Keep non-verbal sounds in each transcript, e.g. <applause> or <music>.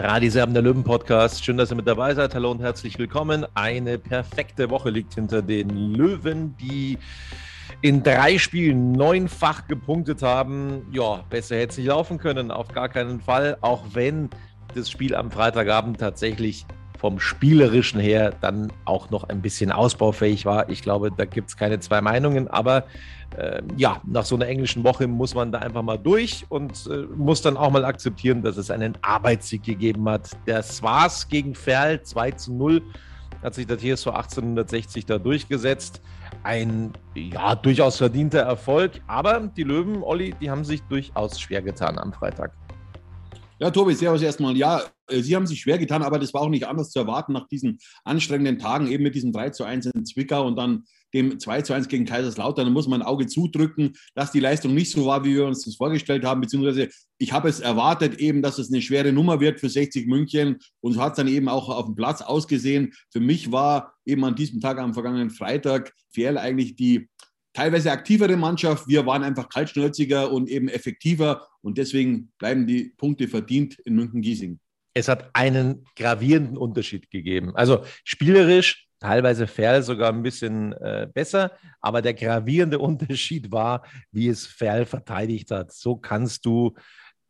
Radiserben der Löwen Podcast. Schön, dass ihr mit dabei seid. Hallo und herzlich willkommen. Eine perfekte Woche liegt hinter den Löwen, die in drei Spielen neunfach gepunktet haben. Ja, besser hätte es nicht laufen können, auf gar keinen Fall. Auch wenn das Spiel am Freitagabend tatsächlich vom Spielerischen her dann auch noch ein bisschen ausbaufähig war. Ich glaube, da gibt es keine zwei Meinungen, aber äh, ja, nach so einer englischen Woche muss man da einfach mal durch und äh, muss dann auch mal akzeptieren, dass es einen Arbeitssieg gegeben hat. Das war's gegen Ferl 2 zu 0, hat sich der TSV 1860 da durchgesetzt. Ein ja, durchaus verdienter Erfolg, aber die Löwen, Olli, die haben sich durchaus schwer getan am Freitag. Ja, Tobi, servus erstmal. Ja, Sie haben sich schwer getan, aber das war auch nicht anders zu erwarten nach diesen anstrengenden Tagen, eben mit diesem 3 zu 1 in Zwickau und dann dem 2 zu 1 gegen Kaiserslautern. Da muss man ein Auge zudrücken, dass die Leistung nicht so war, wie wir uns das vorgestellt haben, beziehungsweise ich habe es erwartet eben, dass es eine schwere Nummer wird für 60 München und so hat es dann eben auch auf dem Platz ausgesehen. Für mich war eben an diesem Tag, am vergangenen Freitag, Ferl eigentlich die teilweise aktivere Mannschaft. Wir waren einfach kaltschnäuziger und eben effektiver und deswegen bleiben die Punkte verdient in München-Giesing. Es hat einen gravierenden Unterschied gegeben. Also spielerisch teilweise Ferl sogar ein bisschen äh, besser, aber der gravierende <laughs> Unterschied war, wie es Ferl verteidigt hat. So kannst du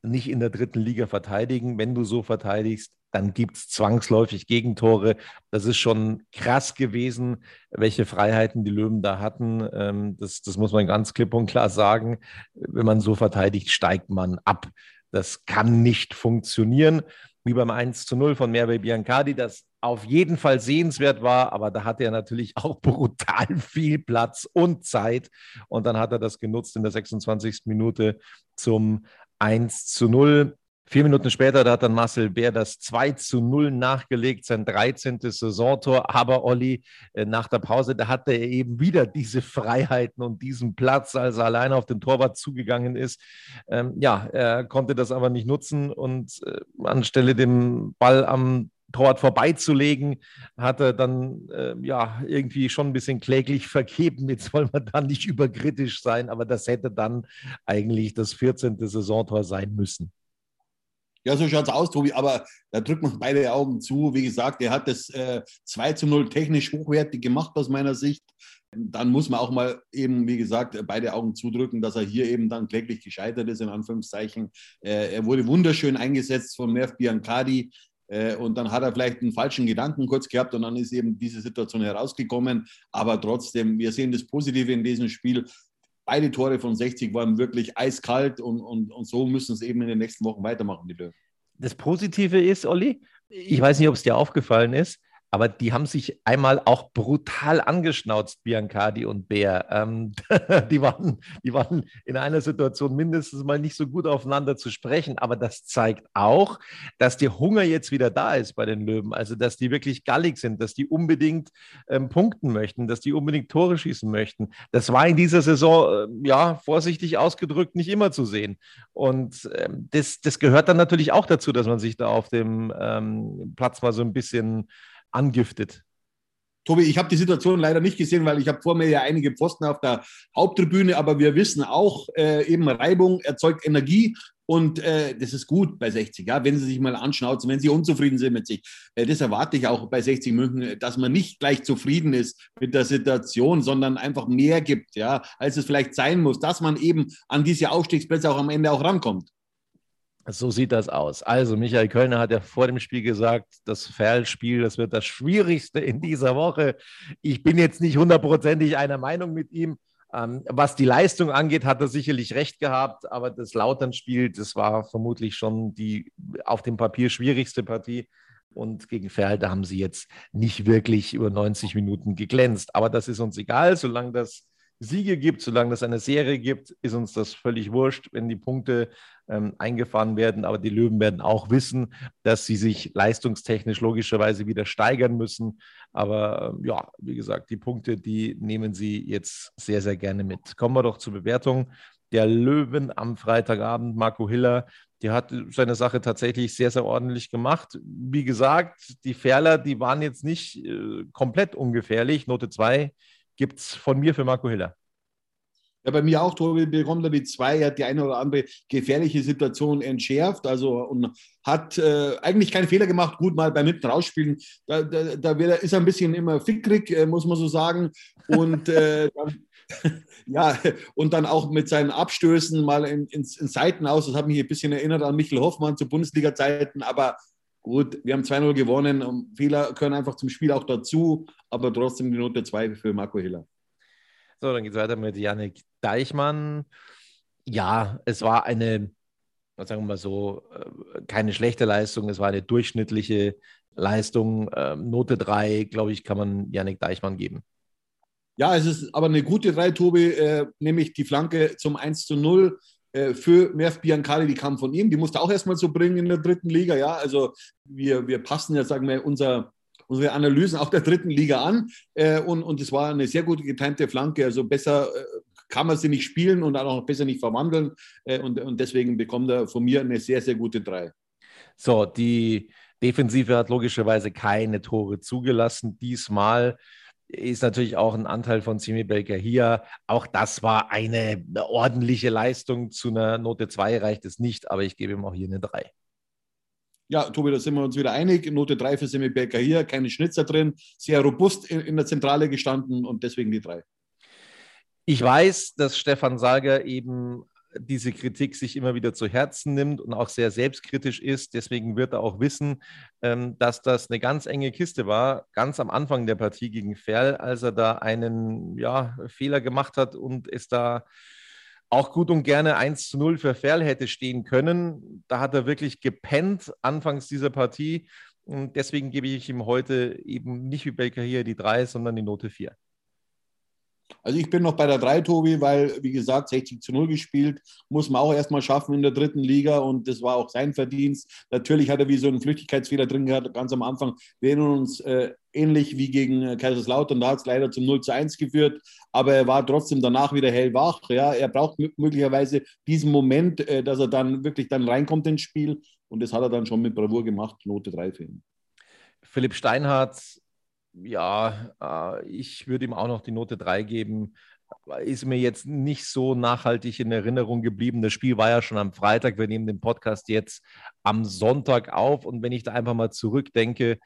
nicht in der dritten Liga verteidigen. Wenn du so verteidigst, dann gibt es zwangsläufig Gegentore. Das ist schon krass gewesen, welche Freiheiten die Löwen da hatten. Ähm, das, das muss man ganz klipp und klar sagen. Wenn man so verteidigt, steigt man ab. Das kann nicht funktionieren. Wie beim 1 zu 0 von Merve Biancardi, das auf jeden Fall sehenswert war, aber da hatte er natürlich auch <laughs> brutal viel Platz und Zeit. Und dann hat er das genutzt in der 26. Minute zum 1 zu 0. Vier Minuten später, da hat dann Marcel Bär das 2 zu 0 nachgelegt, sein 13. Saisontor. Aber Olli, äh, nach der Pause, da hatte er eben wieder diese Freiheiten und diesen Platz, als er alleine auf den Torwart zugegangen ist. Ähm, ja, er konnte das aber nicht nutzen und äh, anstelle dem Ball am Torwart vorbeizulegen, hat er dann äh, ja irgendwie schon ein bisschen kläglich vergeben. Jetzt wollen wir da nicht überkritisch sein, aber das hätte dann eigentlich das 14. Saisontor sein müssen. Ja, so schaut es aus, Tobi, aber da drückt man beide Augen zu. Wie gesagt, er hat das äh, 2 zu 0 technisch hochwertig gemacht aus meiner Sicht. Dann muss man auch mal eben, wie gesagt, beide Augen zudrücken, dass er hier eben dann kläglich gescheitert ist, in Anführungszeichen. Äh, er wurde wunderschön eingesetzt von Nerv Biancardi. Äh, und dann hat er vielleicht einen falschen Gedanken kurz gehabt und dann ist eben diese Situation herausgekommen. Aber trotzdem, wir sehen das Positive in diesem Spiel. Beide Tore von 60 waren wirklich eiskalt und, und, und so müssen es eben in den nächsten Wochen weitermachen, die Löwen. Das Positive ist, Olli, ich weiß nicht, ob es dir aufgefallen ist, aber die haben sich einmal auch brutal angeschnauzt, Biancardi und Bär. Ähm, <laughs> die, waren, die waren in einer Situation mindestens mal nicht so gut aufeinander zu sprechen, aber das zeigt auch, dass der Hunger jetzt wieder da ist bei den Löwen. Also, dass die wirklich gallig sind, dass die unbedingt ähm, punkten möchten, dass die unbedingt Tore schießen möchten. Das war in dieser Saison, äh, ja, vorsichtig ausgedrückt, nicht immer zu sehen. Und ähm, das, das gehört dann natürlich auch dazu, dass man sich da auf dem ähm, Platz mal so ein bisschen angiftet. Tobi, ich habe die Situation leider nicht gesehen, weil ich habe vor mir ja einige Pfosten auf der Haupttribüne, aber wir wissen auch, äh, eben Reibung erzeugt Energie und äh, das ist gut bei 60, ja, wenn Sie sich mal anschnauzen, wenn Sie unzufrieden sind mit sich. Äh, das erwarte ich auch bei 60 München, dass man nicht gleich zufrieden ist mit der Situation, sondern einfach mehr gibt, ja, als es vielleicht sein muss, dass man eben an diese Aufstiegsplätze auch am Ende auch rankommt. So sieht das aus. Also, Michael Kölner hat ja vor dem Spiel gesagt, das Ferl-Spiel, das wird das Schwierigste in dieser Woche. Ich bin jetzt nicht hundertprozentig einer Meinung mit ihm. Ähm, was die Leistung angeht, hat er sicherlich recht gehabt, aber das Lautern-Spiel, das war vermutlich schon die auf dem Papier schwierigste Partie. Und gegen Ferl, da haben sie jetzt nicht wirklich über 90 Minuten geglänzt. Aber das ist uns egal, solange das Siege gibt, solange es eine Serie gibt, ist uns das völlig wurscht, wenn die Punkte ähm, eingefahren werden. Aber die Löwen werden auch wissen, dass sie sich leistungstechnisch logischerweise wieder steigern müssen. Aber ähm, ja, wie gesagt, die Punkte, die nehmen sie jetzt sehr, sehr gerne mit. Kommen wir doch zur Bewertung der Löwen am Freitagabend. Marco Hiller, der hat seine Sache tatsächlich sehr, sehr ordentlich gemacht. Wie gesagt, die Ferler, die waren jetzt nicht äh, komplett ungefährlich. Note 2 gibt es von mir für Marco Hiller. Ja, bei mir auch, Tobi bekommt die zwei, hat die eine oder andere gefährliche Situation entschärft, also und hat äh, eigentlich keinen Fehler gemacht, gut mal beim Hinten rausspielen. Da, da, da ist er ein bisschen immer fickrig, äh, muss man so sagen. Und äh, <laughs> dann, ja, und dann auch mit seinen Abstößen mal in, in, in Seiten aus. Das hat mich ein bisschen erinnert an Michael Hoffmann zu Bundesliga-Zeiten, aber gut, wir haben 2-0 gewonnen und Fehler können einfach zum Spiel auch dazu, aber trotzdem die Note 2 für Marco Hiller. So, dann geht es weiter mit Janik Deichmann. Ja, es war eine, sagen wir mal so, äh, keine schlechte Leistung, es war eine durchschnittliche Leistung. Ähm, Note 3, glaube ich, kann man Janik Deichmann geben. Ja, es ist aber eine gute 3, Tobi, äh, nämlich die Flanke zum 1 zu 0 äh, für Merv Biancali, die kam von ihm, die musste auch erstmal so bringen in der dritten Liga. Ja, also wir, wir passen ja, sagen wir, unser, unsere Analysen auch der dritten Liga an. Äh, und, und es war eine sehr gute getimte Flanke. Also besser äh, kann man sie nicht spielen und auch besser nicht verwandeln. Äh, und, und deswegen bekommt er von mir eine sehr, sehr gute 3. So, die Defensive hat logischerweise keine Tore zugelassen. Diesmal ist natürlich auch ein Anteil von Simi Belker hier. Auch das war eine ordentliche Leistung. Zu einer Note 2 reicht es nicht, aber ich gebe ihm auch hier eine 3. Ja, Tobi, da sind wir uns wieder einig. Note 3 für Semi Belker hier, keine Schnitzer drin, sehr robust in, in der Zentrale gestanden und deswegen die 3. Ich weiß, dass Stefan Salger eben diese Kritik sich immer wieder zu Herzen nimmt und auch sehr selbstkritisch ist. Deswegen wird er auch wissen, ähm, dass das eine ganz enge Kiste war, ganz am Anfang der Partie gegen Ferl, als er da einen ja, Fehler gemacht hat und es da auch gut und gerne 1 zu 0 für Ferl hätte stehen können. Da hat er wirklich gepennt anfangs dieser Partie. Und deswegen gebe ich ihm heute eben nicht wie Baker hier die 3, sondern die Note 4. Also ich bin noch bei der 3, Tobi, weil, wie gesagt, 60 zu 0 gespielt, muss man auch erstmal schaffen in der dritten Liga und das war auch sein Verdienst. Natürlich hat er wie so einen Flüchtigkeitsfehler drin gehabt, ganz am Anfang. Wir erinnern uns äh, ähnlich wie gegen äh, Kaiserslautern, da hat es leider zum 0 zu 1 geführt, aber er war trotzdem danach wieder hellwach. Ja, er braucht möglicherweise diesen Moment, äh, dass er dann wirklich dann reinkommt ins Spiel und das hat er dann schon mit Bravour gemacht, Note 3 für ihn. Philipp Steinhardt ja, äh, ich würde ihm auch noch die Note 3 geben. Ist mir jetzt nicht so nachhaltig in Erinnerung geblieben. Das Spiel war ja schon am Freitag. Wir nehmen den Podcast jetzt am Sonntag auf. Und wenn ich da einfach mal zurückdenke,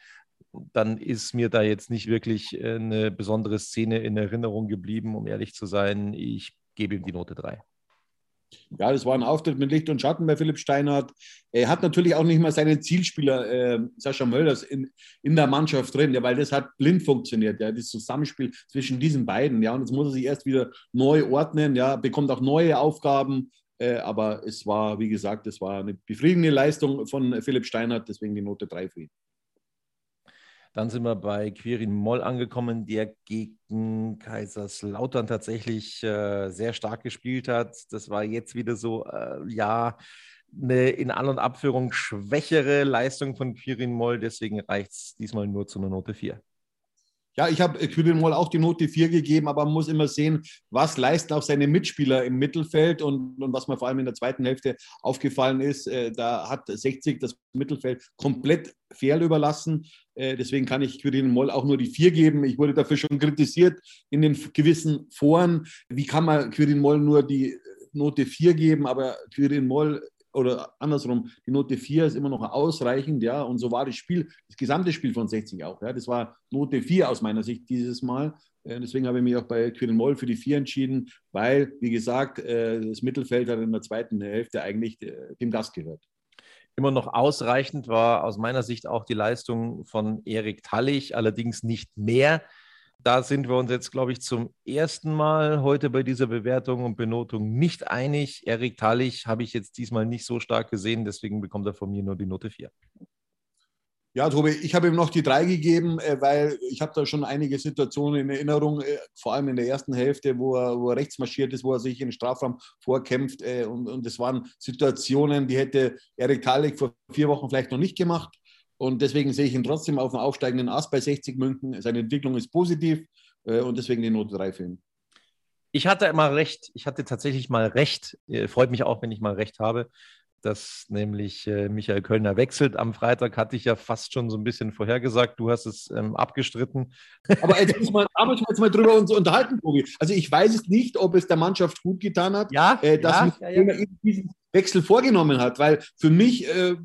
dann ist mir da jetzt nicht wirklich äh, eine besondere Szene in Erinnerung geblieben, um ehrlich zu sein. Ich gebe ihm die Note 3. Ja, das war ein Auftritt mit Licht und Schatten bei Philipp Steinhardt. Er hat natürlich auch nicht mal seinen Zielspieler äh, Sascha Mölders in, in der Mannschaft drin, ja, weil das hat blind funktioniert, ja, das Zusammenspiel zwischen diesen beiden. Ja, und jetzt muss er sich erst wieder neu ordnen, ja, bekommt auch neue Aufgaben. Äh, aber es war, wie gesagt, es war eine befriedigende Leistung von Philipp Steinhardt, deswegen die Note 3 für ihn. Dann sind wir bei Quirin Moll angekommen, der gegen Kaiserslautern tatsächlich äh, sehr stark gespielt hat. Das war jetzt wieder so, äh, ja, eine in An- und Abführung schwächere Leistung von Quirin Moll. Deswegen reicht es diesmal nur zu einer Note 4. Ja, ich habe Quirin Moll auch die Note 4 gegeben, aber man muss immer sehen, was leisten auch seine Mitspieler im Mittelfeld und, und was mir vor allem in der zweiten Hälfte aufgefallen ist, äh, da hat 60 das Mittelfeld komplett fair überlassen. Äh, deswegen kann ich Quirin Moll auch nur die 4 geben. Ich wurde dafür schon kritisiert in den gewissen Foren. Wie kann man Quirin Moll nur die Note 4 geben, aber Quirin Moll oder andersrum, die Note 4 ist immer noch ausreichend, ja, und so war das Spiel, das gesamte Spiel von 60 auch, ja, das war Note 4 aus meiner Sicht dieses Mal. Äh, deswegen habe ich mich auch bei Quirin Moll für die 4 entschieden, weil, wie gesagt, äh, das Mittelfeld hat in der zweiten Hälfte eigentlich äh, dem Gast gehört. Immer noch ausreichend war aus meiner Sicht auch die Leistung von Erik Tallich, allerdings nicht mehr da sind wir uns jetzt, glaube ich, zum ersten Mal heute bei dieser Bewertung und Benotung nicht einig. Erik Tallich habe ich jetzt diesmal nicht so stark gesehen, deswegen bekommt er von mir nur die Note 4. Ja, Tobi, ich habe ihm noch die 3 gegeben, äh, weil ich habe da schon einige Situationen in Erinnerung, äh, vor allem in der ersten Hälfte, wo er, wo er rechts marschiert ist, wo er sich in den Strafraum vorkämpft. Äh, und, und das waren Situationen, die hätte Erik Tallich vor vier Wochen vielleicht noch nicht gemacht. Und deswegen sehe ich ihn trotzdem auf dem aufsteigenden Ast bei 60 München. Seine Entwicklung ist positiv äh, und deswegen die Note 3 für ihn. Ich hatte immer recht. Ich hatte tatsächlich mal recht. Äh, freut mich auch, wenn ich mal recht habe, dass nämlich äh, Michael Kölner wechselt. Am Freitag hatte ich ja fast schon so ein bisschen vorhergesagt. Du hast es ähm, abgestritten. Aber jetzt müssen wir, da müssen wir jetzt mal drüber uns unterhalten, Tobi. Also ich weiß es nicht, ob es der Mannschaft gut getan hat, ja, äh, dass ja, ja, ja. diesen Wechsel vorgenommen hat, weil für mich äh,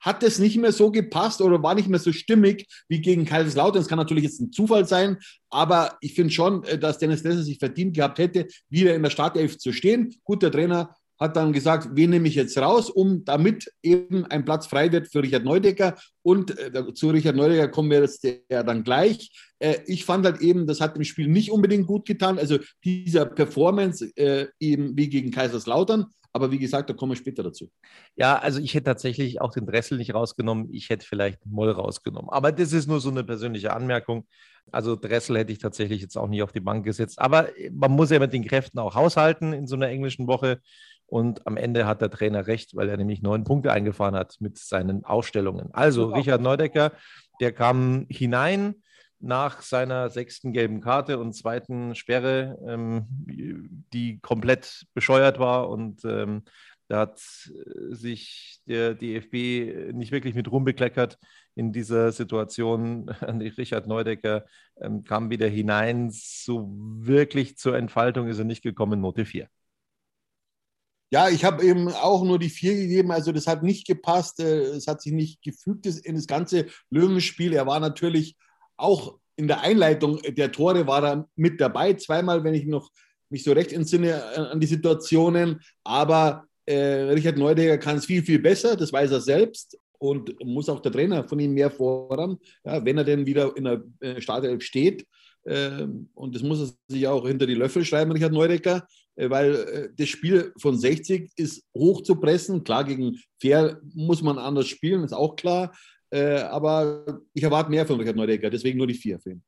hat das nicht mehr so gepasst oder war nicht mehr so stimmig wie gegen Kaiserslautern. Das kann natürlich jetzt ein Zufall sein, aber ich finde schon, äh, dass Dennis Lesser sich verdient gehabt hätte, wieder in der Startelf zu stehen. Guter Trainer hat dann gesagt, wen nehme ich jetzt raus, um damit eben ein Platz frei wird für Richard Neudecker. Und äh, zu Richard Neudecker kommen wir jetzt ja dann gleich. Äh, ich fand halt eben, das hat dem Spiel nicht unbedingt gut getan. Also dieser Performance äh, eben wie gegen Kaiserslautern. Aber wie gesagt, da kommen wir später dazu. Ja, also ich hätte tatsächlich auch den Dressel nicht rausgenommen. Ich hätte vielleicht Moll rausgenommen. Aber das ist nur so eine persönliche Anmerkung. Also Dressel hätte ich tatsächlich jetzt auch nicht auf die Bank gesetzt. Aber man muss ja mit den Kräften auch haushalten in so einer englischen Woche. Und am Ende hat der Trainer recht, weil er nämlich neun Punkte eingefahren hat mit seinen Ausstellungen. Also Richard Neudecker, der kam hinein nach seiner sechsten gelben Karte und zweiten Sperre, ähm, die komplett bescheuert war. Und ähm, da hat sich der DFB nicht wirklich mit rumbekleckert in dieser Situation. <laughs> Richard Neudecker ähm, kam wieder hinein. So wirklich zur Entfaltung ist er nicht gekommen, Note 4. Ja, ich habe eben auch nur die vier gegeben. Also das hat nicht gepasst. Äh, es hat sich nicht gefügt in das ganze Löwenspiel. Er war natürlich auch in der Einleitung der Tore war er mit dabei. Zweimal, wenn ich noch mich so recht entsinne äh, an die Situationen. Aber äh, Richard Neudecker kann es viel, viel besser. Das weiß er selbst. Und muss auch der Trainer von ihm mehr fordern, ja, wenn er denn wieder in der äh, Startelf steht. Ähm, und das muss er sich auch hinter die Löffel schreiben, Richard Neudecker. Äh, weil äh, das Spiel von 60 ist hoch zu pressen. Klar, gegen Fair muss man anders spielen, ist auch klar. Äh, aber ich erwarte mehr von Richard Neudecker, deswegen nur die vier für ihn.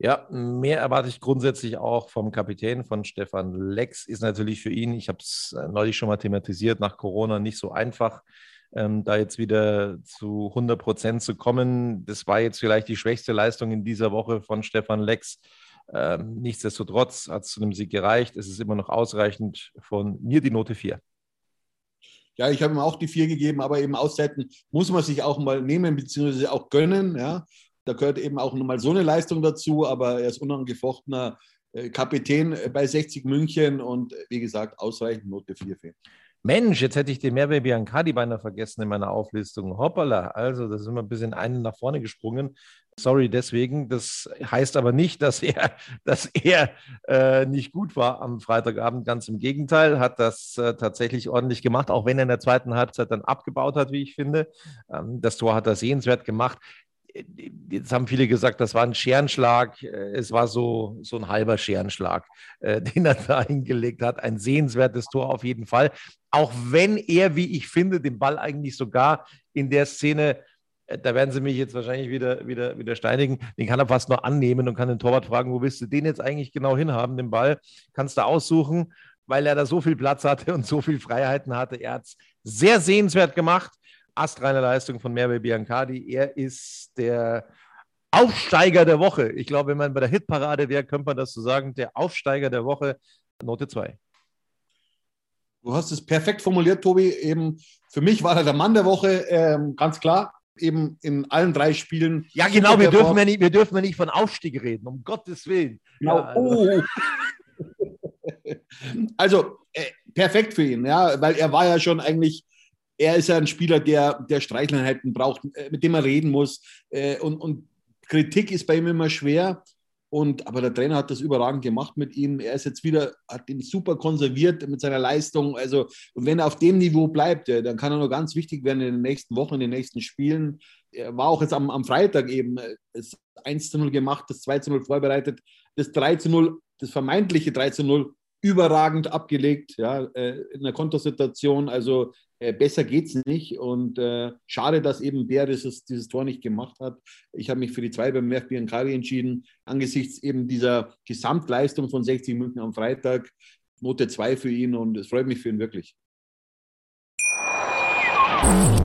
Ja, mehr erwarte ich grundsätzlich auch vom Kapitän, von Stefan Lex. Ist natürlich für ihn, ich habe es neulich schon mal thematisiert, nach Corona nicht so einfach, ähm, da jetzt wieder zu 100 Prozent zu kommen. Das war jetzt vielleicht die schwächste Leistung in dieser Woche von Stefan Lex. Ähm, nichtsdestotrotz hat es zu einem Sieg gereicht. Es ist immer noch ausreichend. Von mir die Note 4. Ja, ich habe ihm auch die 4 gegeben, aber eben Auszeiten muss man sich auch mal nehmen, beziehungsweise auch gönnen. Ja. Da gehört eben auch nochmal so eine Leistung dazu, aber er ist unangefochtener äh, Kapitän bei 60 München und wie gesagt, ausreichend Note 4 für ihn. Mensch, jetzt hätte ich den Merve Biancadi beinahe vergessen in meiner Auflistung. Hoppala, also da sind wir ein bisschen einen nach vorne gesprungen. Sorry deswegen. Das heißt aber nicht, dass er, dass er äh, nicht gut war am Freitagabend. Ganz im Gegenteil, hat das äh, tatsächlich ordentlich gemacht, auch wenn er in der zweiten Halbzeit dann abgebaut hat, wie ich finde. Ähm, das Tor hat er sehenswert gemacht jetzt haben viele gesagt, das war ein Scherenschlag. Es war so, so ein halber Scherenschlag, äh, <laughs> den er da hingelegt hat. Ein sehenswertes Tor auf jeden Fall. Auch wenn er, wie ich finde, den Ball eigentlich sogar in der Szene, äh, da werden sie mich jetzt wahrscheinlich wieder, wieder, wieder steinigen, den kann er fast nur annehmen und kann den Torwart fragen, wo willst du den jetzt eigentlich genau hinhaben, den Ball? Kannst du aussuchen, weil er da so viel Platz hatte und so viel Freiheiten hatte. Er hat es sehr sehenswert gemacht astreine Leistung von Merve Biancardi. Er ist der Aufsteiger der Woche. Ich glaube, wenn man bei der Hitparade wäre, könnte man das so sagen. Der Aufsteiger der Woche, Note 2. Du hast es perfekt formuliert, Tobi. Eben für mich war er der Mann der Woche, ähm, ganz klar. Eben in allen drei Spielen. Ja, genau. Wir dürfen ja, nicht, wir dürfen ja nicht von Aufstieg reden, um Gottes Willen. Genau. Ja, also. oh. <laughs> also äh, perfekt für ihn, ja, weil er war ja schon eigentlich er ist ja ein Spieler, der, der Streichleinheiten braucht, äh, mit dem er reden muss. Äh, und, und Kritik ist bei ihm immer schwer. Und, aber der Trainer hat das überragend gemacht mit ihm. Er ist jetzt wieder, hat ihn super konserviert mit seiner Leistung. Also, und wenn er auf dem Niveau bleibt, dann kann er nur ganz wichtig werden in den nächsten Wochen, in den nächsten Spielen. Er war auch jetzt am, am Freitag eben das 1 zu 0 gemacht, das 2 zu 0 vorbereitet, das 3 zu 0, das vermeintliche 3 zu 0 überragend abgelegt, ja, äh, in einer Kontersituation. Also äh, besser es nicht. Und äh, schade, dass eben Bär dieses, dieses Tor nicht gemacht hat. Ich habe mich für die zwei beim FB Kari entschieden, angesichts eben dieser Gesamtleistung von 60 München am Freitag. Note 2 für ihn und es freut mich für ihn wirklich.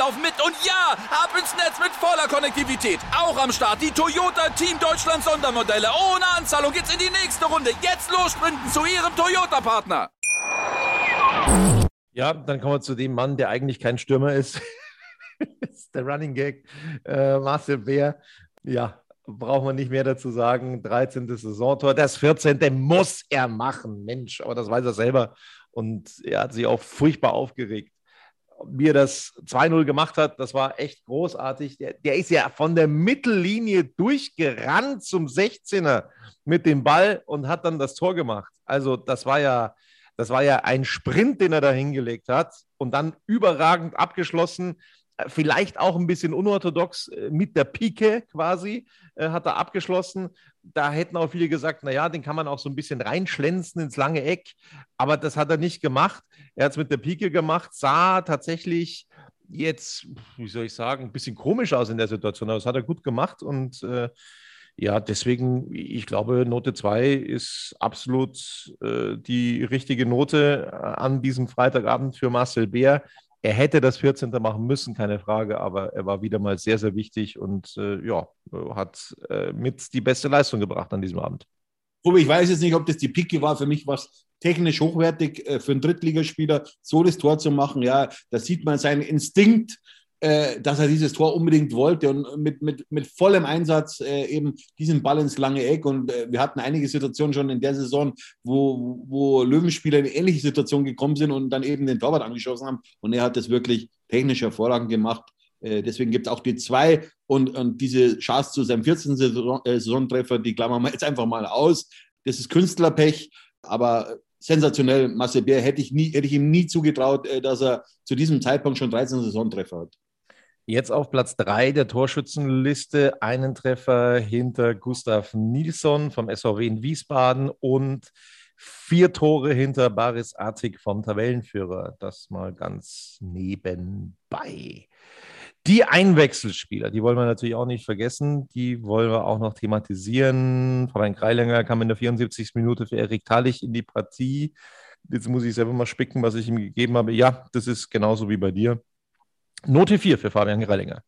laufen mit und ja, ab ins Netz mit voller Konnektivität. Auch am Start die Toyota Team Deutschland Sondermodelle. Ohne Anzahlung geht's in die nächste Runde. Jetzt los sprinten zu Ihrem Toyota-Partner. Ja, dann kommen wir zu dem Mann, der eigentlich kein Stürmer ist. <laughs> ist der Running Gag. Äh, Marcel Bär. Ja, braucht man nicht mehr dazu sagen. 13. Saisontor. Das 14. muss er machen. Mensch, aber das weiß er selber. Und er hat sich auch furchtbar aufgeregt wie er das 2-0 gemacht hat, das war echt großartig. Der, der, ist ja von der Mittellinie durchgerannt zum 16er mit dem Ball und hat dann das Tor gemacht. Also das war ja, das war ja ein Sprint, den er da hingelegt hat und dann überragend abgeschlossen vielleicht auch ein bisschen unorthodox äh, mit der Pike quasi, äh, hat er abgeschlossen. Da hätten auch viele gesagt, naja, den kann man auch so ein bisschen reinschlänzen ins lange Eck, aber das hat er nicht gemacht. Er hat es mit der Pike gemacht, sah tatsächlich jetzt, wie soll ich sagen, ein bisschen komisch aus in der Situation, aber das hat er gut gemacht und äh, ja, deswegen, ich glaube, Note 2 ist absolut äh, die richtige Note äh, an diesem Freitagabend für Marcel Bär. Er hätte das 14. machen müssen, keine Frage, aber er war wieder mal sehr, sehr wichtig und äh, ja, hat äh, mit die beste Leistung gebracht an diesem Abend. ich weiß jetzt nicht, ob das die Picke war. Für mich war es technisch hochwertig äh, für einen Drittligaspieler, so das Tor zu machen. Ja, da sieht man seinen Instinkt, äh, dass er dieses Tor unbedingt wollte und mit, mit, mit vollem Einsatz äh, eben diesen Ball ins lange Eck. Und äh, wir hatten einige Situationen schon in der Saison, wo, wo Löwenspieler in ähnliche Situationen gekommen sind und dann eben den Torwart angeschossen haben. Und er hat das wirklich technisch hervorragend gemacht. Äh, deswegen gibt es auch die zwei und, und diese Chance zu seinem 14. Saison, äh, Saisontreffer, die klammern wir jetzt einfach mal aus. Das ist Künstlerpech, aber sensationell. Marcel Bär hätte ich, nie, hätte ich ihm nie zugetraut, äh, dass er zu diesem Zeitpunkt schon 13 Saisontreffer hat. Jetzt auf Platz 3 der Torschützenliste, einen Treffer hinter Gustav Nilsson vom SVW in Wiesbaden und vier Tore hinter Baris Artig vom Tabellenführer. Das mal ganz nebenbei. Die Einwechselspieler, die wollen wir natürlich auch nicht vergessen. Die wollen wir auch noch thematisieren. Fabian Kreilänger kam in der 74. Minute für Erik Talich in die Partie. Jetzt muss ich selber mal spicken, was ich ihm gegeben habe. Ja, das ist genauso wie bei dir. Note 4 für Fabian Greilinger.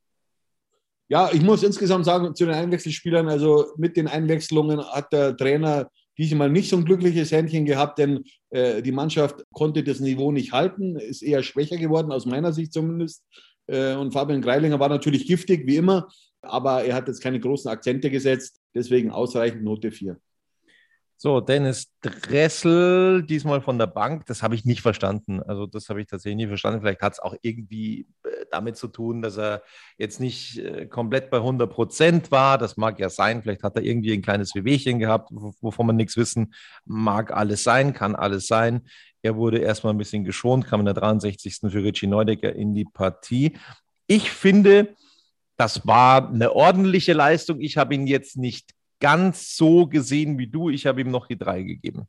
Ja, ich muss insgesamt sagen, zu den Einwechselspielern, also mit den Einwechslungen hat der Trainer diesmal nicht so ein glückliches Händchen gehabt, denn äh, die Mannschaft konnte das Niveau nicht halten, ist eher schwächer geworden, aus meiner Sicht zumindest. Äh, und Fabian Greilinger war natürlich giftig, wie immer, aber er hat jetzt keine großen Akzente gesetzt, deswegen ausreichend Note 4. So, Dennis Dressel, diesmal von der Bank, das habe ich nicht verstanden. Also, das habe ich tatsächlich nicht verstanden. Vielleicht hat es auch irgendwie äh, damit zu tun, dass er jetzt nicht äh, komplett bei 100 Prozent war. Das mag ja sein. Vielleicht hat er irgendwie ein kleines Wehwehchen gehabt, wovon wir nichts wissen. Mag alles sein, kann alles sein. Er wurde erstmal ein bisschen geschont, kam in der 63. für Richie Neudecker in die Partie. Ich finde, das war eine ordentliche Leistung. Ich habe ihn jetzt nicht ganz so gesehen wie du. Ich habe ihm noch die drei gegeben.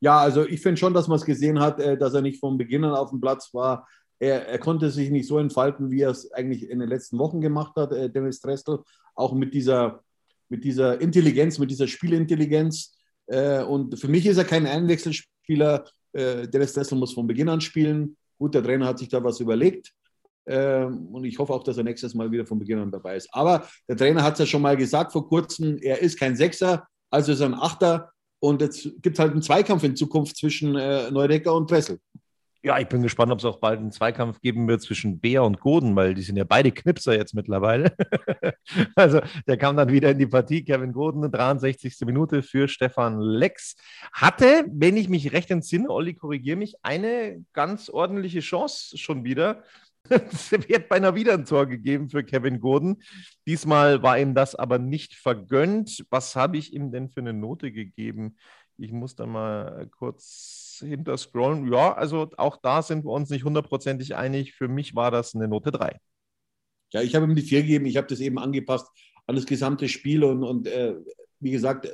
Ja, also ich finde schon, dass man es gesehen hat, äh, dass er nicht von Beginn an auf dem Platz war. Er, er, konnte sich nicht so entfalten, wie er es eigentlich in den letzten Wochen gemacht hat, äh, Dennis Dressel. Auch mit dieser, mit dieser Intelligenz, mit dieser Spielintelligenz. Äh, und für mich ist er kein Einwechselspieler. Dennis Dressel muss von Beginn an spielen. Gut, der Trainer hat sich da was überlegt. Ähm, und ich hoffe auch, dass er nächstes Mal wieder von Beginn an dabei ist. Aber der Trainer hat es ja schon mal gesagt vor kurzem, er ist kein Sechser, also ist er ein Achter. Und jetzt gibt es halt einen Zweikampf in Zukunft zwischen äh, Neudecker und Dressel. Ja, ich bin gespannt, ob es auch bald einen Zweikampf geben wird zwischen Bär und Goden, weil die sind ja beide Knipser jetzt mittlerweile. <laughs> also der kam dann wieder in die Partie. Kevin Goden, 63. Minute für Stefan Lex. Hatte, wenn ich mich recht entsinne, Olli, korrigiere mich, eine ganz ordentliche Chance schon wieder. Es <laughs> wird beinahe wieder ein Tor gegeben für Kevin Gordon. Diesmal war ihm das aber nicht vergönnt. Was habe ich ihm denn für eine Note gegeben? Ich muss da mal kurz hinterscrollen. Ja, also auch da sind wir uns nicht hundertprozentig einig. Für mich war das eine Note 3. Ja, ich habe ihm die 4 gegeben. Ich habe das eben angepasst an das gesamte Spiel. Und, und äh, wie gesagt,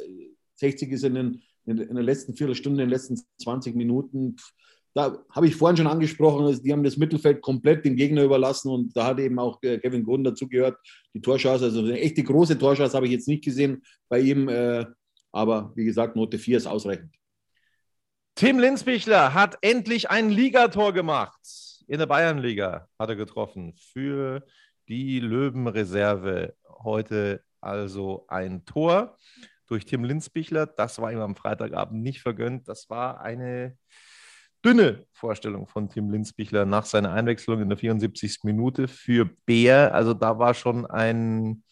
60 ist in, den, in der letzten Viertelstunde, in den letzten 20 Minuten. Pff, da habe ich vorhin schon angesprochen, die haben das Mittelfeld komplett dem Gegner überlassen und da hat eben auch äh, Kevin Grund dazugehört. Die Torchance, also eine echte große Torchance habe ich jetzt nicht gesehen bei ihm, äh, aber wie gesagt, Note 4 ist ausreichend. Tim Linsbichler hat endlich ein Ligator gemacht. In der Bayernliga hat er getroffen für die Löwenreserve. Heute also ein Tor durch Tim Linsbichler. Das war ihm am Freitagabend nicht vergönnt. Das war eine dünne Vorstellung von Tim Linsbichler nach seiner Einwechslung in der 74. Minute für Bär. Also da war schon ein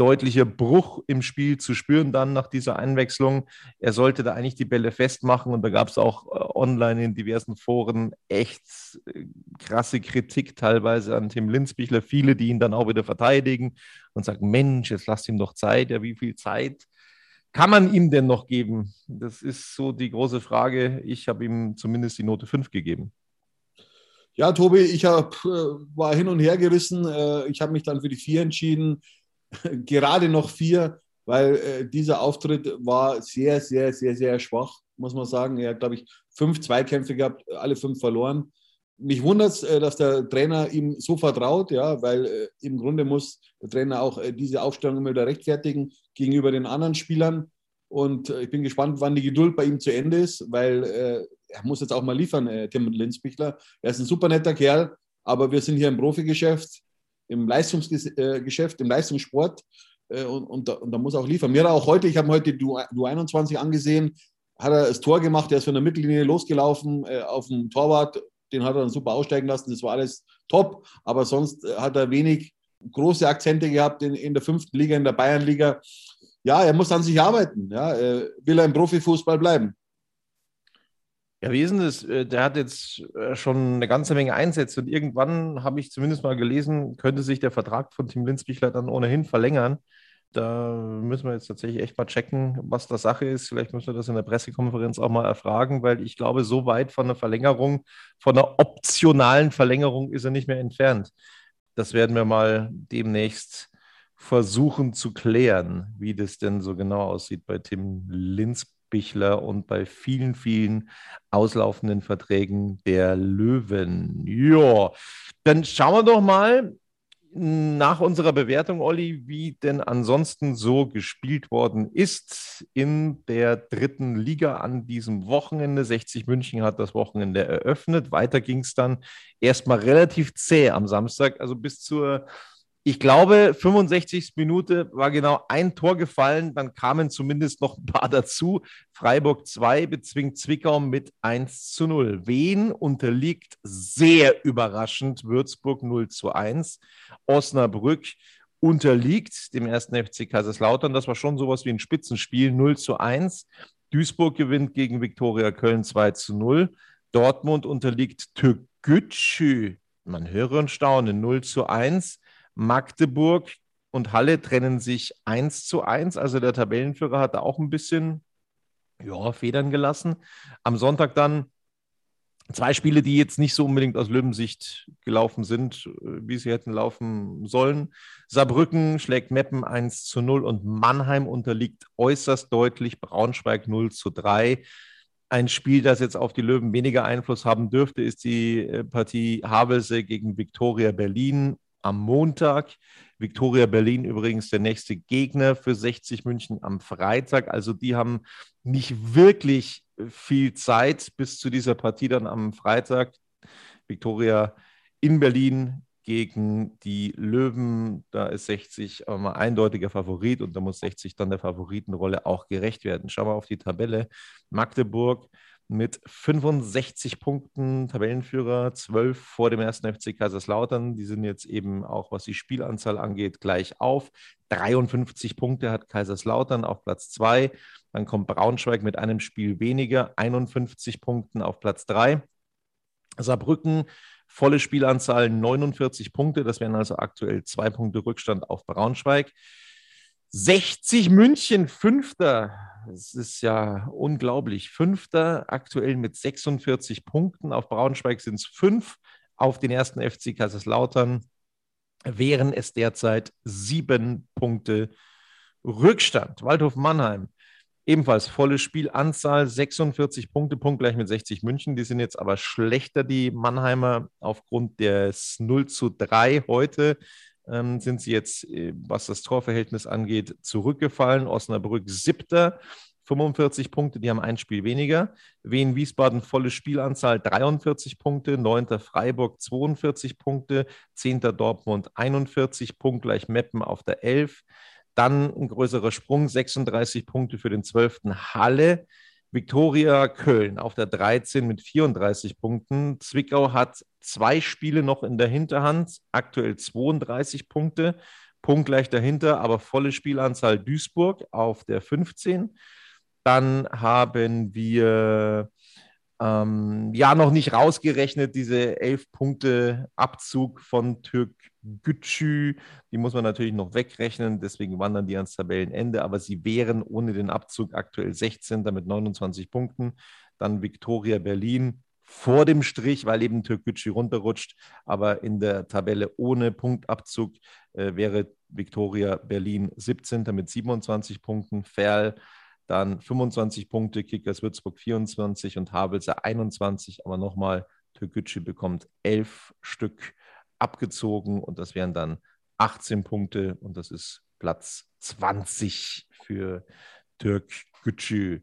deutlicher Bruch im Spiel zu spüren dann nach dieser Einwechslung. Er sollte da eigentlich die Bälle festmachen und da gab es auch äh, online in diversen Foren echt äh, krasse Kritik teilweise an Tim Linsbichler. Viele, die ihn dann auch wieder verteidigen und sagen, Mensch, jetzt lasst ihm doch Zeit. Ja, wie viel Zeit kann man ihm denn noch geben? Das ist so die große Frage. Ich habe ihm zumindest die Note 5 gegeben. Ja, Tobi, ich hab, äh, war hin und her gerissen. Äh, ich habe mich dann für die 4 entschieden. <laughs> Gerade noch 4, weil äh, dieser Auftritt war sehr, sehr, sehr, sehr schwach, muss man sagen. Er hat, glaube ich, fünf Zweikämpfe gehabt, alle fünf verloren mich wundert es, äh, dass der Trainer ihm so vertraut, ja, weil äh, im Grunde muss der Trainer auch äh, diese Aufstellung immer wieder rechtfertigen gegenüber den anderen Spielern. Und ich bin gespannt, wann die Geduld bei ihm zu Ende ist, weil äh, er muss jetzt auch mal liefern, äh, Tim Linzbichler. Er ist ein super netter Kerl, aber wir sind hier im Profigeschäft, im Leistungsgeschäft, im Leistungssport und, und, da, und, da, muss er auch liefern. Mir auch heute, ich habe heute du 21 angesehen, hat er das Tor gemacht, er ist von der Mittellinie losgelaufen auf dem Torwart den hat er dann super aussteigen lassen. Das war alles top. Aber sonst äh, hat er wenig große Akzente gehabt in, in der fünften Liga, in der Bayernliga. Ja, er muss an sich arbeiten. Ja, äh, will er im Profifußball bleiben. Ja, wie ist denn das? Äh, der hat jetzt schon eine ganze Menge Einsätze und irgendwann habe ich zumindest mal gelesen, könnte sich der Vertrag von Tim Linzbichler dann ohnehin verlängern. Da müssen wir jetzt tatsächlich echt mal checken, was das Sache ist. Vielleicht müssen wir das in der Pressekonferenz auch mal erfragen, weil ich glaube, so weit von einer Verlängerung, von einer optionalen Verlängerung ist er nicht mehr entfernt. Das werden wir mal demnächst versuchen zu klären, wie das denn so genau aussieht bei Tim Linsbichler und bei vielen, vielen auslaufenden Verträgen der Löwen. Ja, dann schauen wir doch mal, nach unserer Bewertung, Olli, wie denn ansonsten so gespielt worden ist in der dritten Liga an diesem Wochenende. 60 München hat das Wochenende eröffnet. Weiter ging es dann erstmal relativ zäh am Samstag, also bis zur ich glaube, 65. Minute war genau ein Tor gefallen. Dann kamen zumindest noch ein paar dazu. Freiburg 2 bezwingt Zwickau mit 1 zu 0. Wien unterliegt sehr überraschend Würzburg 0 zu 1. Osnabrück unterliegt dem ersten FC Kaiserslautern. Das war schon sowas wie ein Spitzenspiel 0 zu 1. Duisburg gewinnt gegen Viktoria Köln 2 zu 0. Dortmund unterliegt Türkgücü. Man höre und staune 0 zu 1. Magdeburg und Halle trennen sich 1 zu 1. Also der Tabellenführer hat da auch ein bisschen ja, Federn gelassen. Am Sonntag dann Zwei Spiele, die jetzt nicht so unbedingt aus Löwensicht gelaufen sind, äh, wie sie hätten laufen sollen. Saarbrücken schlägt Meppen 1 zu 0 und Mannheim unterliegt äußerst deutlich Braunschweig 0 zu 3. Ein Spiel, das jetzt auf die Löwen weniger Einfluss haben dürfte, ist die äh, Partie Havelse gegen Viktoria Berlin am Montag. Viktoria Berlin übrigens der nächste Gegner für 60 München am Freitag. Also die haben nicht wirklich viel Zeit bis zu dieser Partie dann am Freitag. Viktoria in Berlin gegen die Löwen. Da ist 60 aber mal eindeutiger Favorit und da muss 60 dann der Favoritenrolle auch gerecht werden. Schauen wir auf die Tabelle. Magdeburg mit 65 Punkten, Tabellenführer, 12 vor dem ersten FC Kaiserslautern. Die sind jetzt eben auch, was die Spielanzahl angeht, gleich auf. 53 Punkte hat Kaiserslautern auf Platz 2. Dann kommt Braunschweig mit einem Spiel weniger, 51 Punkten auf Platz 3. Saarbrücken, volle Spielanzahl 49 Punkte. Das wären also aktuell zwei Punkte Rückstand auf Braunschweig. 60 München, Fünfter. Das ist ja unglaublich. Fünfter, aktuell mit 46 Punkten. Auf Braunschweig sind es fünf. Auf den ersten FC Kaiserslautern wären es derzeit sieben Punkte Rückstand. Waldhof Mannheim, ebenfalls volle Spielanzahl, 46 Punkte, punktgleich mit 60 München. Die sind jetzt aber schlechter, die Mannheimer, aufgrund des 0 zu 3 heute ähm, sind sie jetzt, äh, was das Torverhältnis angeht, zurückgefallen. Osnabrück siebter, 45 Punkte, die haben ein Spiel weniger. Wien Wiesbaden volle Spielanzahl 43 Punkte, 9. Freiburg 42 Punkte, 10. Dortmund 41, punktgleich Meppen auf der 11. Dann ein größerer Sprung, 36 Punkte für den 12. Halle. Viktoria Köln auf der 13 mit 34 Punkten. Zwickau hat zwei Spiele noch in der Hinterhand, aktuell 32 Punkte, punktgleich dahinter, aber volle Spielanzahl Duisburg auf der 15. Dann haben wir ähm, ja noch nicht rausgerechnet, diese elf Punkte Abzug von Türk Gütschü, die muss man natürlich noch wegrechnen, deswegen wandern die ans Tabellenende, aber sie wären ohne den Abzug aktuell 16. mit 29 Punkten. Dann Viktoria Berlin vor dem Strich, weil eben Türkgücü runterrutscht, aber in der Tabelle ohne Punktabzug äh, wäre Viktoria Berlin 17. mit 27 Punkten, Ferl dann 25 Punkte, Kickers Würzburg 24 und Havelse 21, aber nochmal, Türkgücü bekommt 11 Stück abgezogen und das wären dann 18 Punkte und das ist Platz 20 für Türk Gücü.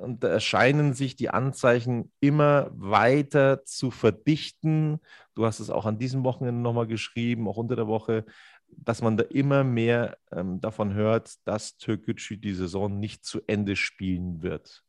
und da erscheinen sich die Anzeichen immer weiter zu verdichten. Du hast es auch an diesem Wochenende nochmal geschrieben, auch unter der Woche, dass man da immer mehr ähm, davon hört, dass Türkgücü die Saison nicht zu Ende spielen wird.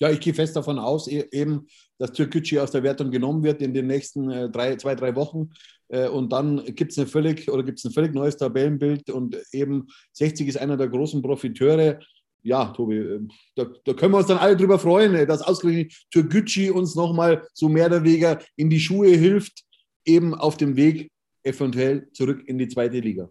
Ja, ich gehe fest davon aus, e-, eben, dass Türkgücü aus der Wertung genommen wird in den nächsten äh, drei, zwei, drei Wochen. Äh, und dann gibt es ein völlig neues Tabellenbild und eben 60 ist einer der großen Profiteure. Ja, Tobi, äh, da, da können wir uns dann alle drüber freuen, äh, dass ausgerechnet Türkgücü uns nochmal so mehr oder weniger in die Schuhe hilft, eben auf dem Weg eventuell zurück in die zweite Liga.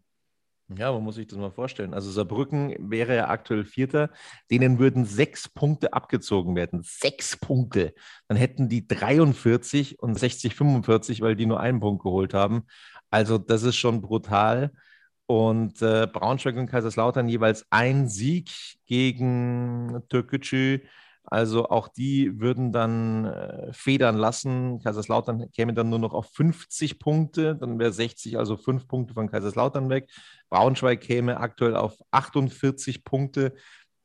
Ja, man muss sich das mal vorstellen. Also Saarbrücken wäre ja aktuell Vierter, denen würden sechs Punkte abgezogen werden. Sechs Punkte. Dann hätten die 43 und 60, 45, weil die nur einen Punkt geholt haben. Also das ist schon brutal. Und äh, Braunschweig und Kaiserslautern jeweils ein Sieg gegen Türkgücü. Also auch die würden dann äh, federn lassen. Kaiserslautern käme dann nur noch auf 50 Punkte, dann wäre 60, also fünf Punkte von Kaiserslautern weg. Braunschweig käme aktuell auf 48 Punkte.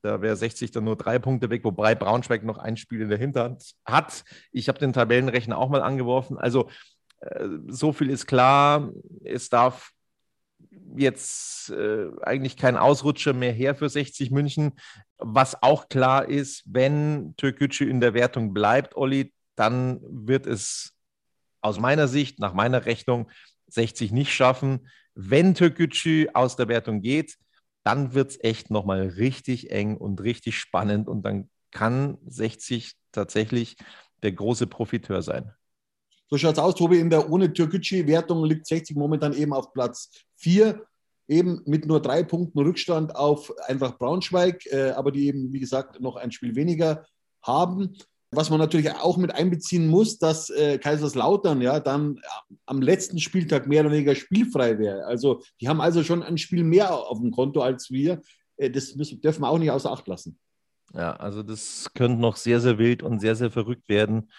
Da wäre 60 dann nur drei Punkte weg, wobei Braunschweig noch ein Spiel in der Hinterhand hat. Ich habe den Tabellenrechner auch mal angeworfen. Also äh, so viel ist klar. Es darf jetzt äh, eigentlich kein Ausrutscher mehr her für 60 München. Was auch klar ist, wenn Türkgücü in der Wertung bleibt, Olli, dann wird es aus meiner Sicht, nach meiner Rechnung, 60 nicht schaffen. Wenn Türkgücü aus der Wertung geht, dann wird es echt nochmal richtig eng und richtig spannend und dann kann 60 tatsächlich der große Profiteur sein. So schaut es aus, Tobi. In der ohne Türkgücü-Wertung liegt 60 momentan eben auf Platz 4, eben mit nur drei Punkten Rückstand auf Eintracht Braunschweig, äh, aber die eben, wie gesagt, noch ein Spiel weniger haben. Was man natürlich auch mit einbeziehen muss, dass äh, Kaiserslautern ja dann am letzten Spieltag mehr oder weniger spielfrei wäre. Also die haben also schon ein Spiel mehr auf dem Konto als wir. Äh, das müssen, dürfen wir auch nicht außer Acht lassen. Ja, also das könnte noch sehr, sehr wild und sehr, sehr verrückt werden,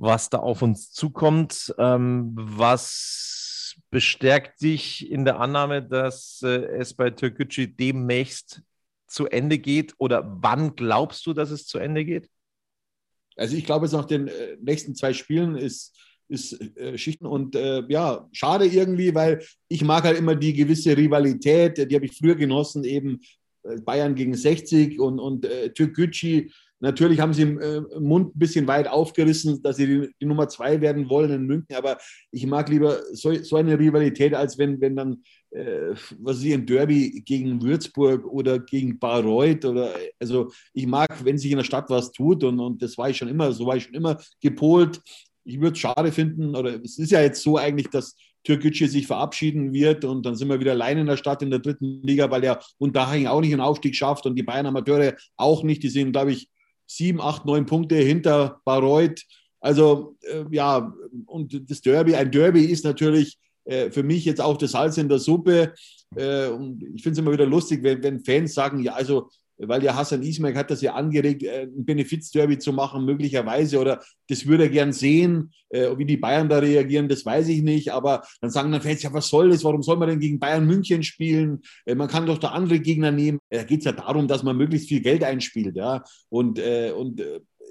was da auf uns zukommt. Ähm, was bestärkt dich in der Annahme, dass äh, es bei Türkgücü demnächst zu Ende geht? Oder wann glaubst du, dass es zu Ende geht? Also ich glaube, es nach den äh, nächsten zwei Spielen ist, ist äh, Schichten und äh, ja, schade irgendwie, weil ich mag halt immer die gewisse Rivalität, die habe ich früher genossen, eben äh, Bayern gegen 60 und, und äh, Türkgücü. Natürlich haben sie im äh, Mund ein bisschen weit aufgerissen, dass sie die, die, Nummer zwei werden wollen in München, aber ich mag lieber so, so eine Rivalität, als wenn, wenn dann, äh, was sie ein Derby gegen Würzburg oder gegen Bayreuth oder, also ich mag, wenn sich in der Stadt was tut und, und das war ich schon immer, so war ich schon immer gepolt. Ich würde es schade finden, oder es ist ja jetzt so eigentlich, dass Türkgücü sich verabschieden wird und dann sind wir wieder allein in der Stadt in der dritten Liga, weil ja Unterhaching auch nicht einen Aufstieg schafft und die Bayern Amateure auch nicht. Die sind, glaube ich, sieben, acht, neun Punkte hinter Bayreuth. Also äh, ja, und das Derby, ein Derby ist natürlich äh, für mich jetzt auch das Salz in der Suppe. Äh, und ich finde es immer wieder lustig, wenn, wenn Fans sagen, ja, also weil ja Hassan Ismail hat das ja angeregt, äh, ein Benefizderby zu machen, möglicherweise, oder das würde er gern sehen. Äh, wie die Bayern da reagieren, das weiß ich nicht. Aber dann sagen dann Fans, ja, was soll das? Warum soll man denn gegen Bayern München spielen? Äh, man kann doch da andere Gegner nehmen. Da geht es ja darum, dass man möglichst viel Geld einspielt. Ja? Und, und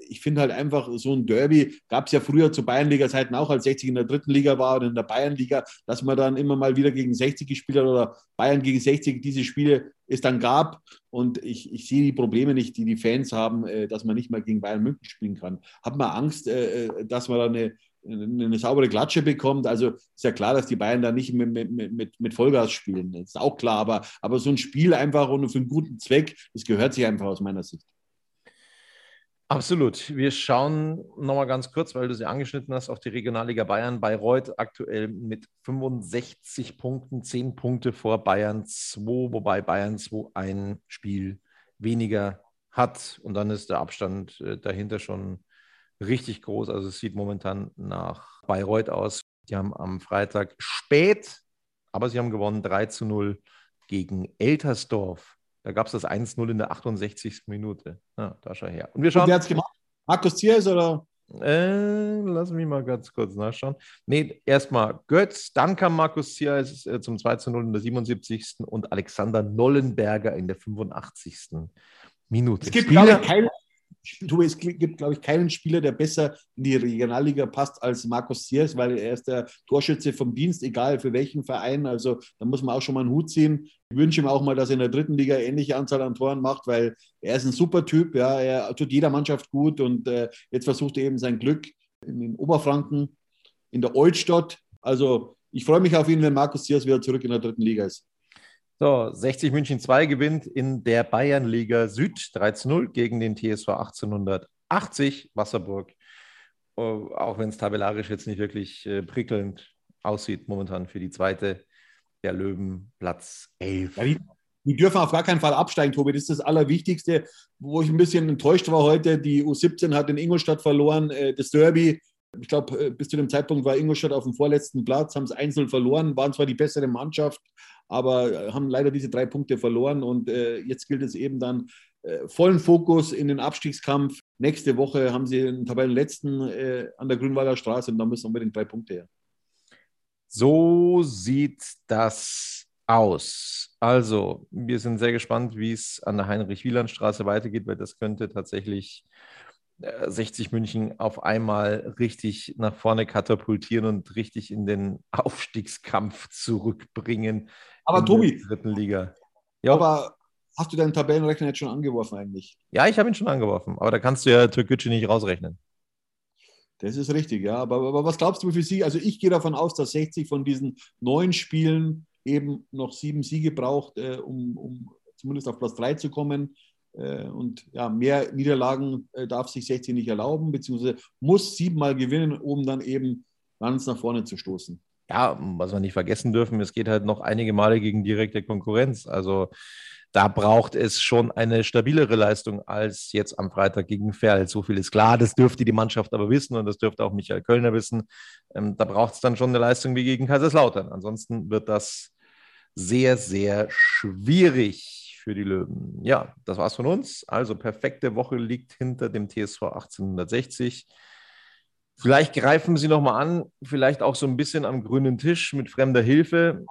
ich finde halt einfach, so ein Derby gab es ja früher zu Bayernliga-Zeiten auch, als 60 in der dritten Liga war oder in der Bayernliga, dass man dann immer mal wieder gegen 60 gespielt hat oder Bayern gegen 60 diese Spiele es dann gab. Und ich, ich sehe die Probleme nicht, die die Fans haben, äh, dass man nicht mal gegen Bayern München spielen kann. Hat man Angst, äh, äh, dass man da eine, eine saubere Klatsche bekommt. Also ist ja klar, dass die Bayern da nicht mit, mit, mit, mit Vollgas spielen. Das ist auch klar. Aber, aber so ein Spiel einfach und für einen guten Zweck, das gehört sich einfach aus meiner Sicht. Absolut. Wir schauen nochmal ganz kurz, weil du sie angeschnitten hast, auf die Regionalliga Bayern. Bayreuth aktuell mit 65 Punkten, 10 Punkte vor Bayern 2, wobei Bayern 2 ein Spiel weniger hat. Und dann ist der Abstand äh, dahinter schon richtig groß. Also es sieht momentan nach Bayreuth aus. Die haben am Freitag spät, aber sie haben gewonnen 3 zu 0 gegen Eltersdorf. Da gab es das 1-0 in der 68. Minute. Ja, da schau her. Und wir schauen. Und wer hat es gemacht? Markus Thiers oder? Äh, lass mich mal ganz kurz nachschauen. Nee, erstmal Götz, dann kam Markus Thiers äh, zum 2 0 in der 77. und Alexander Nollenberger in der 85. Minute. Es gibt, ich, keine, es gibt, glaube ich, keinen Spieler, der besser in die Regionalliga passt als Markus Thiers, weil er ist der Torschütze vom Dienst, egal für welchen Verein. Also da muss man auch schon mal einen Hut ziehen. Ich wünsche ihm auch mal, dass er in der dritten Liga ähnliche Anzahl an Toren macht, weil er ist ein super Typ. Ja, er tut jeder Mannschaft gut und äh, jetzt versucht er eben sein Glück in, in Oberfranken, in der Oldstadt. Also ich freue mich auf ihn, wenn Markus Thiers wieder zurück in der dritten Liga ist. So, 60 München 2 gewinnt in der Bayernliga Süd 13-0 gegen den TSV 1880 Wasserburg. Oh, auch wenn es tabellarisch jetzt nicht wirklich äh, prickelnd aussieht, momentan für die zweite der Löwen Platz 11. Ja, die, die, dürfen auf gar keinen Fall absteigen, Tobi. Das ist das Allerwichtigste. Wo ich ein bisschen enttäuscht war heute, die U17 hat in Ingolstadt verloren, äh, das Derby. Ich glaube, äh, bis zu dem Zeitpunkt war Ingolstadt auf dem vorletzten Platz, haben es einzeln verloren, waren zwar die bessere Mannschaft, aber äh, haben leider diese drei Punkte verloren. Und äh, jetzt gilt es eben dann äh, vollen Fokus in den Abstiegskampf. Nächste Woche haben sie den Tabellenletzten äh, an der Grünwalder Straße und da müssen unbedingt drei Punkte her. So sieht das aus. Also, wir sind sehr gespannt, wie es an der Heinrich-Wieland-Straße weitergeht, weil das könnte tatsächlich 60 äh, München auf einmal richtig nach vorne katapultieren und richtig in den Aufstiegskampf zurückbringen. Aber Tobi, dritten Liga. Ja. Aber hast du deinen Tabellenrechner jetzt schon angeworfen eigentlich? Ja, ich habe ihn schon angeworfen, aber da kannst du ja Türkgücü nicht rausrechnen. Das ist richtig, ja. Aber, aber was glaubst du für Sie? Also ich gehe davon aus, dass 60 von diesen neun Spielen eben noch sieben Siege braucht, äh, um, um zumindest auf Platz 3 zu kommen. Äh, und ja, mehr Niederlagen äh, darf sich 60 nicht erlauben, beziehungsweise muss siebenmal gewinnen, um dann eben ganz nach vorne zu stoßen. Ja, was wir nicht vergessen dürfen, es geht halt noch einige Male gegen direkte Konkurrenz. Also da braucht es schon eine stabilere Leistung als jetzt am Freitag gegen Ferl. So viel ist klar, das dürfte die Mannschaft aber wissen und das dürfte auch Michael Kölner wissen. Ähm, da braucht es dann schon eine Leistung wie gegen Kaiserslautern. Ansonsten wird das sehr, sehr schwierig für die Löwen. Ja, das war's von uns. Also perfekte Woche liegt hinter dem TSV 1860. Vielleicht greifen Sie nochmal an, vielleicht auch so ein bisschen am grünen Tisch mit fremder Hilfe.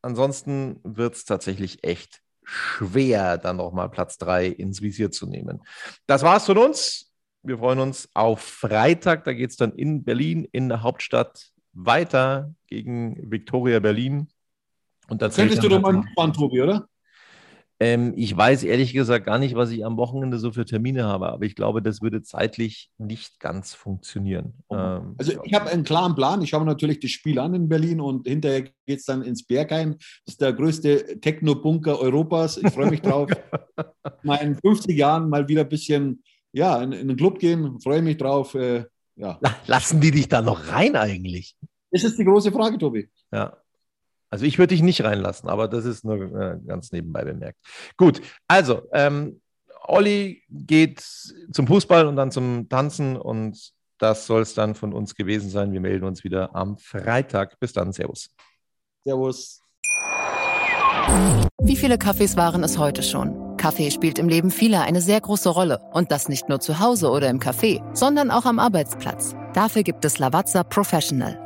Ansonsten wird es tatsächlich echt schwer, dann nochmal Platz 3 ins Visier zu nehmen. Das war's von uns. Wir freuen uns auf Freitag. Da geht es dann in Berlin, in der Hauptstadt, weiter gegen Viktoria Berlin. Und Könntest du doch mal mitfahren, Tobi, oder? Ähm, ich weiß ehrlich gesagt gar nicht, was ich am Wochenende so für Termine habe, aber ich glaube, das würde zeitlich nicht ganz funktionieren. Oh. Ähm, also ich habe einen klaren Plan. Ich schaue mir natürlich das Spiel an in Berlin und hinterher geht es dann ins Berghain. Das ist der größte Techno-Bunker Europas. Ich freue mich drauf. <laughs> in 50 Jahren mal wieder ein bisschen ja, in, in den Club gehen. Freue mich drauf. Äh, ja. Lassen die dich da noch rein eigentlich? Das ist die große Frage, Tobi. Ja. Also ich würde dich nicht reinlassen, aber das ist nur äh, ganz nebenbei bemerkt. Gut, also ähm, Olli geht zum Fußball und dann zum Tanzen und das soll es dann von uns gewesen sein. Wir melden uns wieder am Freitag. Bis dann, Servus. Servus. Wie viele Kaffees waren es heute schon? Kaffee spielt im Leben vieler eine sehr große Rolle. Und das nicht nur zu Hause oder im Café, sondern auch am Arbeitsplatz. Dafür gibt es Lavazza Professional.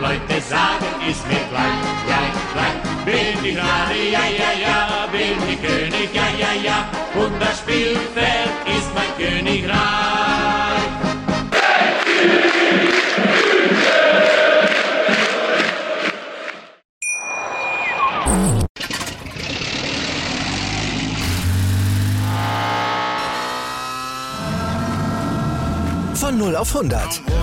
Leute sagen, ist mir gleich, gleich, gleich. Bin ich gerade, ja, ja, ja, bin ich König, ja, ja, ja, und das Spielfeld ist mein Königreich. Von 0 auf 100.